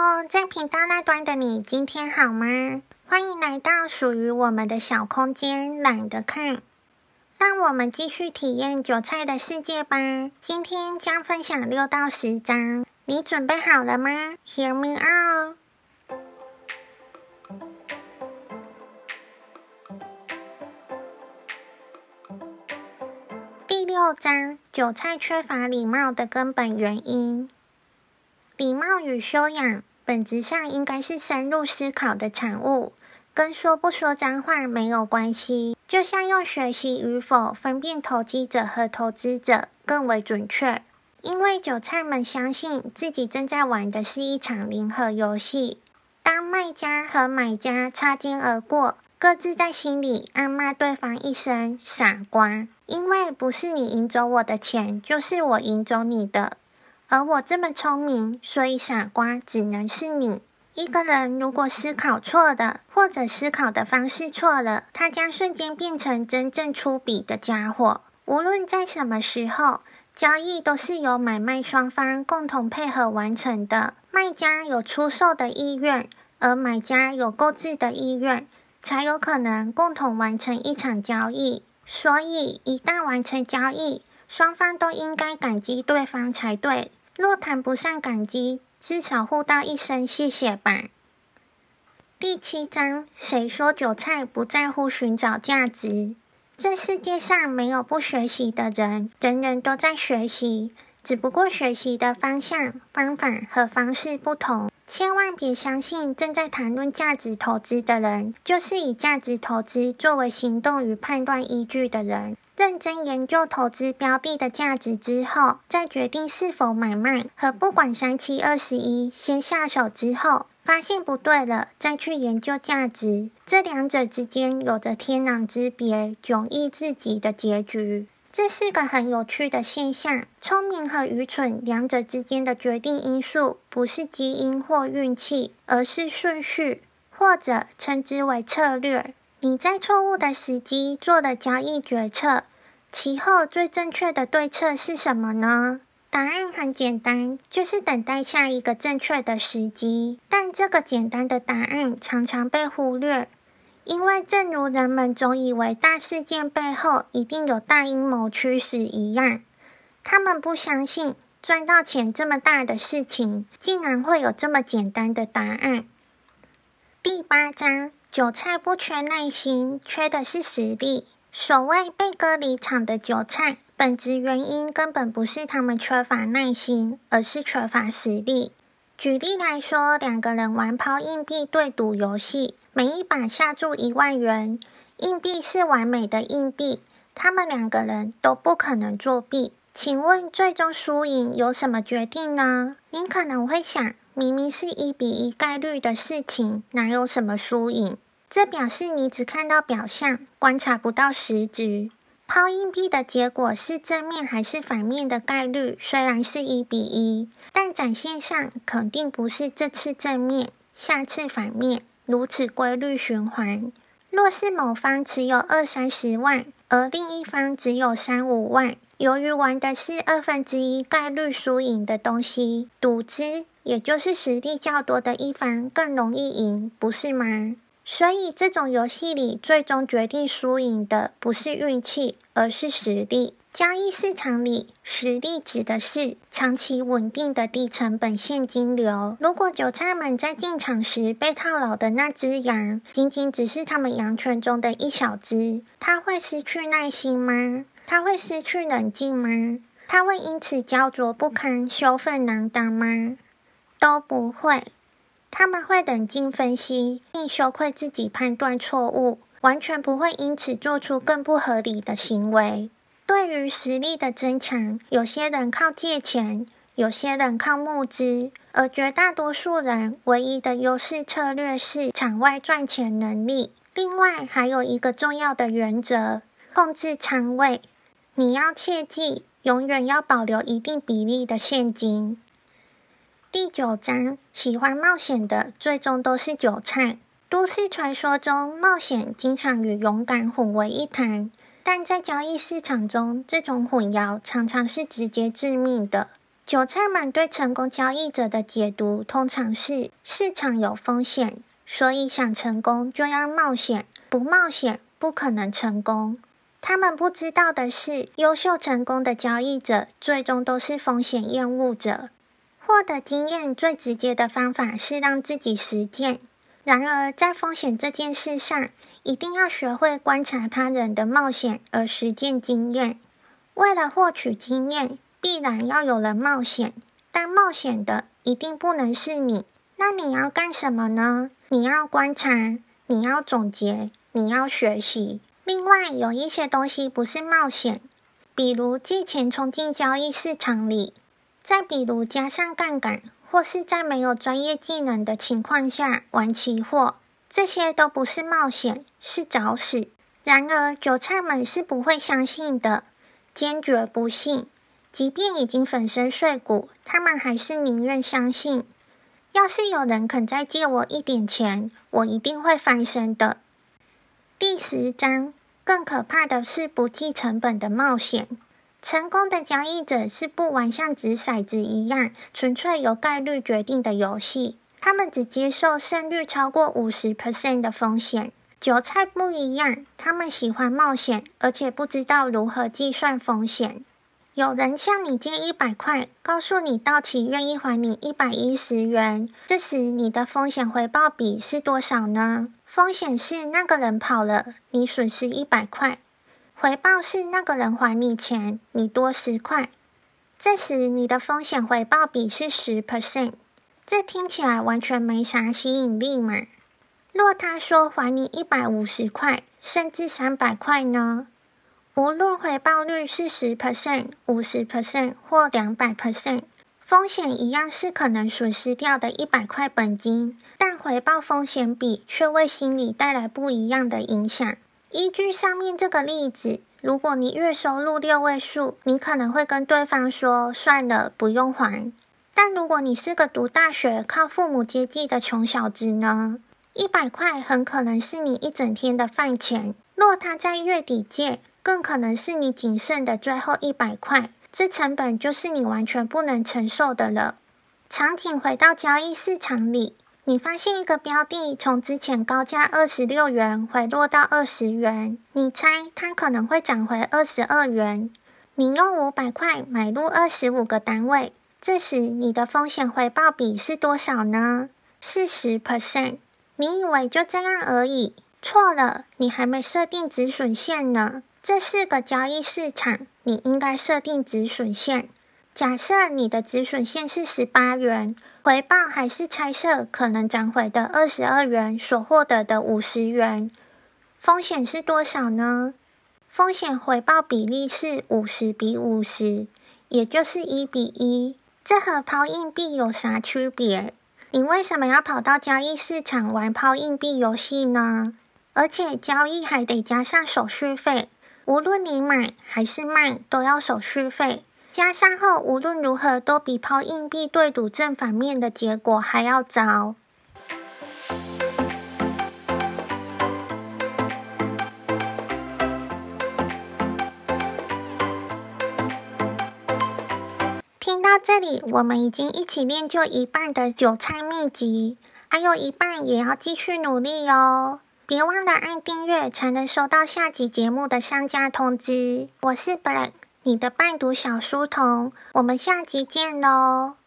Hello，在频道那端的你，今天好吗？欢迎来到属于我们的小空间，懒得看。让我们继续体验韭菜的世界吧。今天将分享六到十张，你准备好了吗？Hear me out。第六章：韭菜缺乏礼貌的根本原因。礼貌与修养本质上应该是深入思考的产物，跟说不说脏话没有关系。就像用学习与否分辨投机者和投资者更为准确，因为韭菜们相信自己正在玩的是一场零和游戏。当卖家和买家擦肩而过，各自在心里暗骂对方一声“傻瓜”，因为不是你赢走我的钱，就是我赢走你的。而我这么聪明，所以傻瓜只能是你。一个人如果思考错了，或者思考的方式错了，他将瞬间变成真正粗鄙的家伙。无论在什么时候，交易都是由买卖双方共同配合完成的。卖家有出售的意愿，而买家有购置的意愿，才有可能共同完成一场交易。所以，一旦完成交易，双方都应该感激对方才对。若谈不上感激，至少互道一声谢谢吧。第七章：谁说韭菜不在乎寻找价值？这世界上没有不学习的人，人人都在学习，只不过学习的方向、方法和方式不同。千万别相信正在谈论价值投资的人，就是以价值投资作为行动与判断依据的人。认真研究投资标的的价值之后，再决定是否买卖，和不管三七二十一，先下手之后发现不对了，再去研究价值，这两者之间有着天壤之别、迥异至极的结局。这是个很有趣的现象。聪明和愚蠢两者之间的决定因素，不是基因或运气，而是顺序，或者称之为策略。你在错误的时机做的交易决策，其后最正确的对策是什么呢？答案很简单，就是等待下一个正确的时机。但这个简单的答案常常被忽略。因为，正如人们总以为大事件背后一定有大阴谋驱使一样，他们不相信赚到钱这么大的事情，竟然会有这么简单的答案。第八章：韭菜不缺耐心，缺的是实力。所谓被割离场的韭菜，本质原因根本不是他们缺乏耐心，而是缺乏实力。举例来说，两个人玩抛硬币对赌游戏，每一把下注一万元，硬币是完美的硬币，他们两个人都不可能作弊。请问最终输赢由什么决定呢？您可能会想，明明是一比一概率的事情，哪有什么输赢？这表示你只看到表象，观察不到实质。抛硬币的结果是正面还是反面的概率，虽然是一比一，但展现上肯定不是这次正面，下次反面，如此规律循环。若是某方持有二三十万，而另一方只有三五万，由于玩的是二分之一概率输赢的东西，赌资也就是实力较多的一方更容易赢，不是吗？所以，这种游戏里最终决定输赢的不是运气，而是实力。交易市场里，实力指的是长期稳定的低成本现金流。如果韭菜们在进场时被套牢的那只羊，仅仅只是他们羊圈中的一小只，他会失去耐心吗？他会失去冷静吗？他会因此焦灼不堪、羞愤难当吗？都不会。他们会冷静分析，并羞愧自己判断错误，完全不会因此做出更不合理的行为。对于实力的增强，有些人靠借钱，有些人靠募资，而绝大多数人唯一的优势策略是场外赚钱能力。另外，还有一个重要的原则：控制仓位。你要切记，永远要保留一定比例的现金。第九章，喜欢冒险的最终都是韭菜。都市传说中，冒险经常与勇敢混为一谈，但在交易市场中，这种混淆常常是直接致命的。韭菜们对成功交易者的解读通常是：市场有风险，所以想成功就要冒险，不冒险不可能成功。他们不知道的是，优秀成功的交易者最终都是风险厌恶者。获得经验最直接的方法是让自己实践。然而，在风险这件事上，一定要学会观察他人的冒险而实践经验。为了获取经验，必然要有人冒险，但冒险的一定不能是你。那你要干什么呢？你要观察，你要总结，你要学习。另外，有一些东西不是冒险，比如借钱冲进交易市场里，再比如加上杠杆，或是在没有专业技能的情况下玩期货，这些都不是冒险，是找死。然而，韭菜们是不会相信的，坚决不信。即便已经粉身碎骨，他们还是宁愿相信。要是有人肯再借我一点钱，我一定会翻身的。第十章，更可怕的是不计成本的冒险。成功的交易者是不玩像掷骰子一样，纯粹由概率决定的游戏。他们只接受胜率超过五十 percent 的风险。韭菜不一样，他们喜欢冒险，而且不知道如何计算风险。有人向你借一百块，告诉你到期愿意还你一百一十元，这时你的风险回报比是多少呢？风险是那个人跑了，你损失一百块；回报是那个人还你钱，你多十块。这时你的风险回报比是十 percent，这听起来完全没啥吸引力嘛。若他说还你一百五十块，甚至三百块呢？无论回报率是十 percent、五十 percent 或两百 percent，风险一样是可能损失掉的一百块本金，但回报风险比却为心理带来不一样的影响。依据上面这个例子，如果你月收入六位数，你可能会跟对方说算了，不用还。但如果你是个读大学、靠父母接济的穷小子呢？一百块很可能是你一整天的饭钱。若他在月底借，更可能是你仅剩的最后一百块，这成本就是你完全不能承受的了。场景回到交易市场里，你发现一个标的从之前高价二十六元回落到二十元，你猜它可能会涨回二十二元。你用五百块买入二十五个单位，这时你的风险回报比是多少呢？四十 percent。你以为就这样而已？错了，你还没设定止损线呢。这是个交易市场，你应该设定止损线。假设你的止损线是十八元，回报还是猜测可能涨回的二十二元所获得的五十元，风险是多少呢？风险回报比例是五十比五十，也就是一比一。这和抛硬币有啥区别？你为什么要跑到交易市场玩抛硬币游戏呢？而且交易还得加上手续费。无论你买还是卖，都要手续费。加上后，无论如何都比抛硬币对赌正反面的结果还要糟。听到这里，我们已经一起练就一半的韭菜秘籍，还有一半也要继续努力哦。别忘了按订阅，才能收到下集节目的上架通知。我是 Black，你的伴读小书童。我们下集见喽！